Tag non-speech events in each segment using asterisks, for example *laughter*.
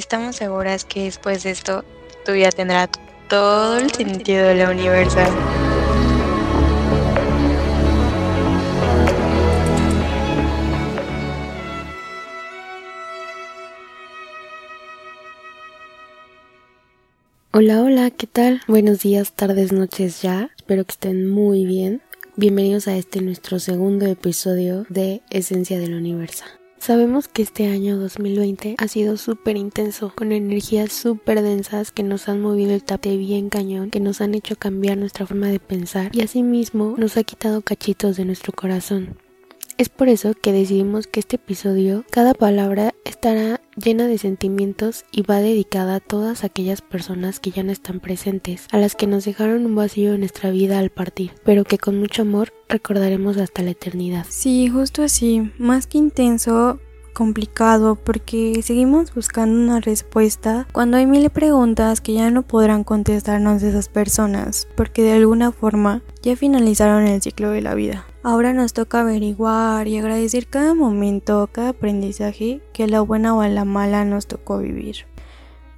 estamos seguras que después de esto tu vida tendrá todo el sentido de la universo. Hola, hola, ¿qué tal? Buenos días, tardes, noches ya. Espero que estén muy bien. Bienvenidos a este nuestro segundo episodio de Esencia del Universo. Sabemos que este año 2020 ha sido súper intenso, con energías súper densas que nos han movido el tapete bien cañón, que nos han hecho cambiar nuestra forma de pensar y asimismo nos ha quitado cachitos de nuestro corazón. Es por eso que decidimos que este episodio, cada palabra estará llena de sentimientos y va dedicada a todas aquellas personas que ya no están presentes, a las que nos dejaron un vacío en nuestra vida al partir, pero que con mucho amor recordaremos hasta la eternidad. Sí, justo así, más que intenso, complicado porque seguimos buscando una respuesta cuando hay mil preguntas que ya no podrán contestarnos esas personas porque de alguna forma ya finalizaron el ciclo de la vida. Ahora nos toca averiguar y agradecer cada momento, cada aprendizaje que la buena o la mala nos tocó vivir.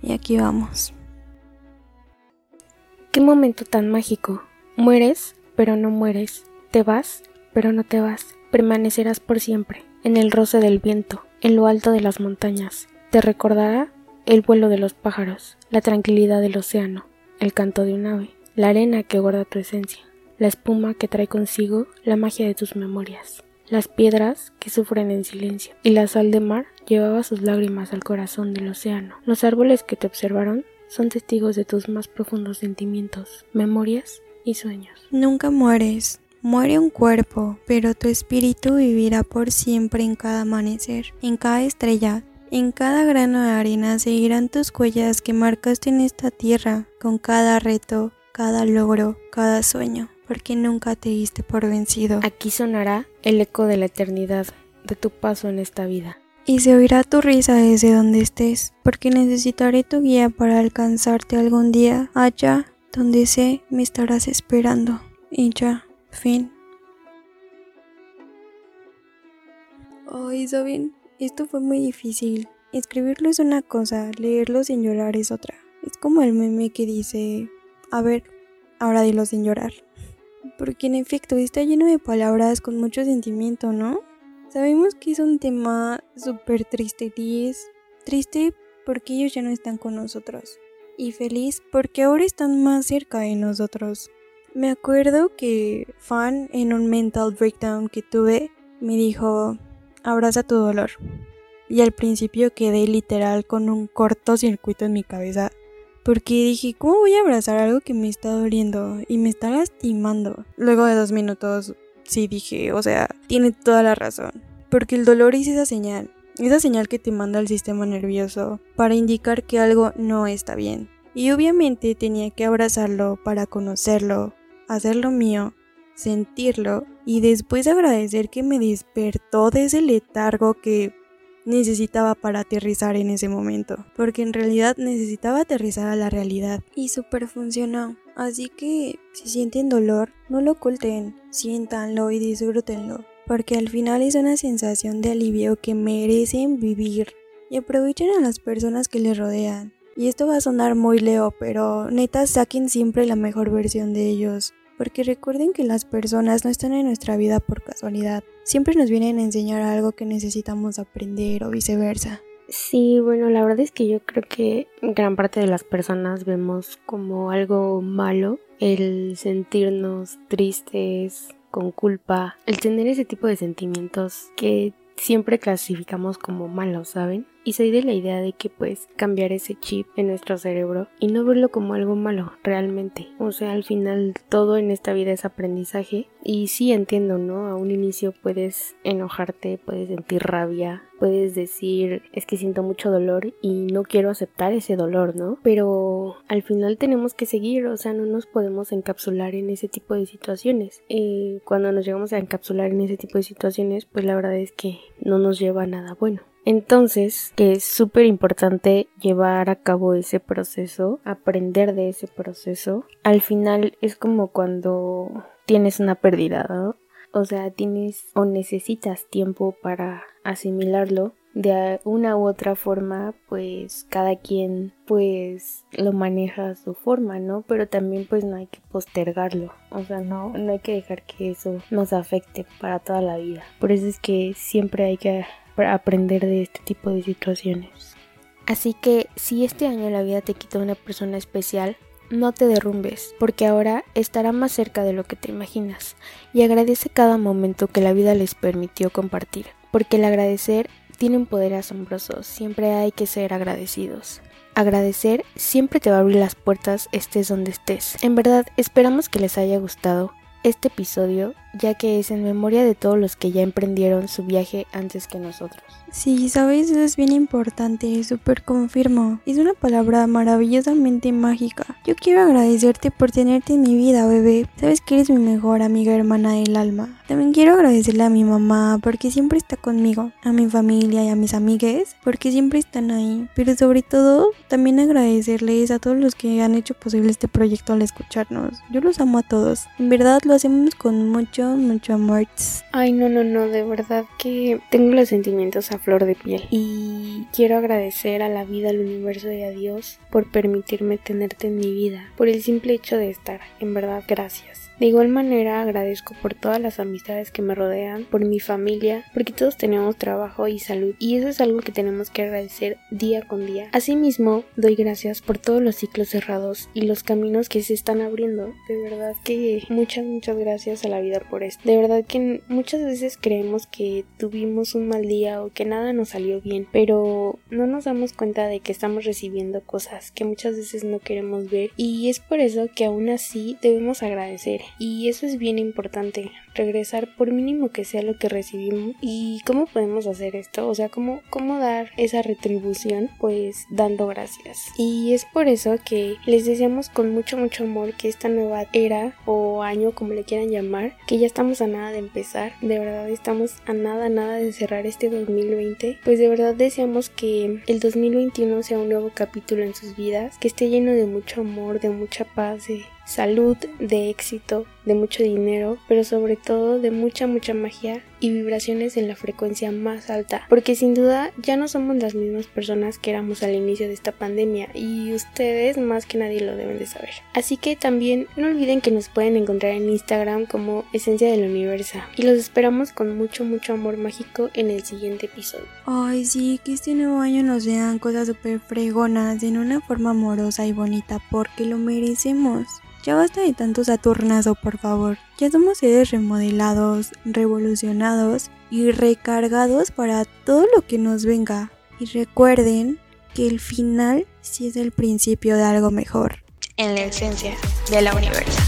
Y aquí vamos. Qué momento tan mágico. Mueres, pero no mueres. Te vas, pero no te vas. Permanecerás por siempre, en el roce del viento, en lo alto de las montañas. Te recordará el vuelo de los pájaros, la tranquilidad del océano, el canto de un ave, la arena que guarda tu esencia la espuma que trae consigo la magia de tus memorias, las piedras que sufren en silencio, y la sal de mar llevaba sus lágrimas al corazón del océano. Los árboles que te observaron son testigos de tus más profundos sentimientos, memorias y sueños. Nunca mueres. Muere un cuerpo, pero tu espíritu vivirá por siempre en cada amanecer, en cada estrella, en cada grano de arena seguirán tus huellas que marcaste en esta tierra, con cada reto, cada logro, cada sueño porque nunca te diste por vencido. Aquí sonará el eco de la eternidad de tu paso en esta vida. Y se oirá tu risa desde donde estés, porque necesitaré tu guía para alcanzarte algún día allá donde sé me estarás esperando. Y ya, fin. Ay, ¿saben? Esto fue muy difícil. Escribirlo es una cosa, leerlo sin llorar es otra. Es como el meme que dice, a ver, ahora dilo sin llorar *laughs* porque en efecto está lleno de palabras con mucho sentimiento, ¿no? Sabemos que es un tema súper triste y es triste porque ellos ya no están con nosotros y feliz porque ahora están más cerca de nosotros. Me acuerdo que Fan en un mental breakdown que tuve me dijo, abraza tu dolor. Y al principio quedé literal con un cortocircuito en mi cabeza porque dije, ¿cómo voy a abrazar algo que me está doliendo y me está lastimando? Luego de dos minutos, sí dije, o sea, tiene toda la razón. Porque el dolor es esa señal, esa señal que te manda el sistema nervioso para indicar que algo no está bien. Y obviamente tenía que abrazarlo para conocerlo, hacerlo mío, sentirlo y después agradecer que me despertó de ese letargo que necesitaba para aterrizar en ese momento, porque en realidad necesitaba aterrizar a la realidad y super funcionó. Así que si sienten dolor, no lo oculten, siéntanlo y disfrútenlo, porque al final es una sensación de alivio que merecen vivir y aprovechen a las personas que les rodean. Y esto va a sonar muy leo, pero neta saquen siempre la mejor versión de ellos porque recuerden que las personas no están en nuestra vida por casualidad, siempre nos vienen a enseñar algo que necesitamos aprender o viceversa. Sí, bueno, la verdad es que yo creo que gran parte de las personas vemos como algo malo el sentirnos tristes, con culpa, el tener ese tipo de sentimientos que siempre clasificamos como malos, ¿saben? Y soy de la idea de que pues cambiar ese chip en nuestro cerebro y no verlo como algo malo realmente. O sea, al final todo en esta vida es aprendizaje y sí entiendo, ¿no? A un inicio puedes enojarte, puedes sentir rabia, puedes decir es que siento mucho dolor y no quiero aceptar ese dolor, ¿no? Pero al final tenemos que seguir, o sea, no nos podemos encapsular en ese tipo de situaciones. Eh, cuando nos llegamos a encapsular en ese tipo de situaciones, pues la verdad es que no nos lleva a nada bueno. Entonces, que es súper importante llevar a cabo ese proceso, aprender de ese proceso. Al final es como cuando tienes una pérdida, ¿no? O sea, tienes o necesitas tiempo para asimilarlo de una u otra forma pues cada quien pues lo maneja a su forma, ¿no? Pero también pues no hay que postergarlo, o sea, no, no hay que dejar que eso nos afecte para toda la vida. Por eso es que siempre hay que aprender de este tipo de situaciones. Así que si este año la vida te quitó una persona especial, no te derrumbes, porque ahora estará más cerca de lo que te imaginas, y agradece cada momento que la vida les permitió compartir, porque el agradecer tiene un poder asombroso, siempre hay que ser agradecidos. Agradecer siempre te va a abrir las puertas estés donde estés. En verdad, esperamos que les haya gustado este episodio, ya que es en memoria de todos los que ya emprendieron su viaje antes que nosotros. Sí, sabes, eso es bien importante, súper confirmo. Es una palabra maravillosamente mágica. Yo quiero agradecerte por tenerte en mi vida, bebé. Sabes que eres mi mejor amiga hermana del alma. También quiero agradecerle a mi mamá porque siempre está conmigo, a mi familia y a mis amigues porque siempre están ahí. Pero sobre todo, también agradecerles a todos los que han hecho posible este proyecto al escucharnos. Yo los amo a todos. En verdad lo hacemos con mucho, mucho amor. Ay, no, no, no, de verdad que tengo los sentimientos a flor de piel. Y quiero agradecer a la vida, al universo y a Dios por permitirme tenerte en mi vida, por el simple hecho de estar. En verdad, gracias. De igual manera agradezco por todas las amistades que me rodean, por mi familia, porque todos tenemos trabajo y salud y eso es algo que tenemos que agradecer día con día. Asimismo, doy gracias por todos los ciclos cerrados y los caminos que se están abriendo. De verdad que muchas, muchas gracias a la vida por esto. De verdad que muchas veces creemos que tuvimos un mal día o que nada nos salió bien, pero no nos damos cuenta de que estamos recibiendo cosas que muchas veces no queremos ver y es por eso que aún así debemos agradecer y eso es bien importante, regresar por mínimo que sea lo que recibimos. ¿Y cómo podemos hacer esto? O sea, ¿cómo, cómo dar esa retribución? Pues dando gracias. Y es por eso que les deseamos con mucho, mucho amor que esta nueva era o año, como le quieran llamar, que ya estamos a nada de empezar. De verdad estamos a nada, nada de cerrar este 2020. Pues de verdad deseamos que el 2021 sea un nuevo capítulo en sus vidas, que esté lleno de mucho amor, de mucha paz, de salud, de éxito, de mucho dinero, pero sobre todo de mucha, mucha magia y vibraciones en la frecuencia más alta, porque sin duda ya no somos las mismas personas que éramos al inicio de esta pandemia y ustedes más que nadie lo deben de saber. Así que también no olviden que nos pueden encontrar en Instagram como Esencia del Universo y los esperamos con mucho, mucho amor mágico en el siguiente episodio. Ay, sí, que este nuevo año nos vean cosas súper fregonas en una forma amorosa y bonita porque lo merecemos. Ya basta de tanto Saturnazo, por favor. Ya somos seres remodelados, revolucionados y recargados para todo lo que nos venga. Y recuerden que el final sí es el principio de algo mejor. En la esencia de la universo.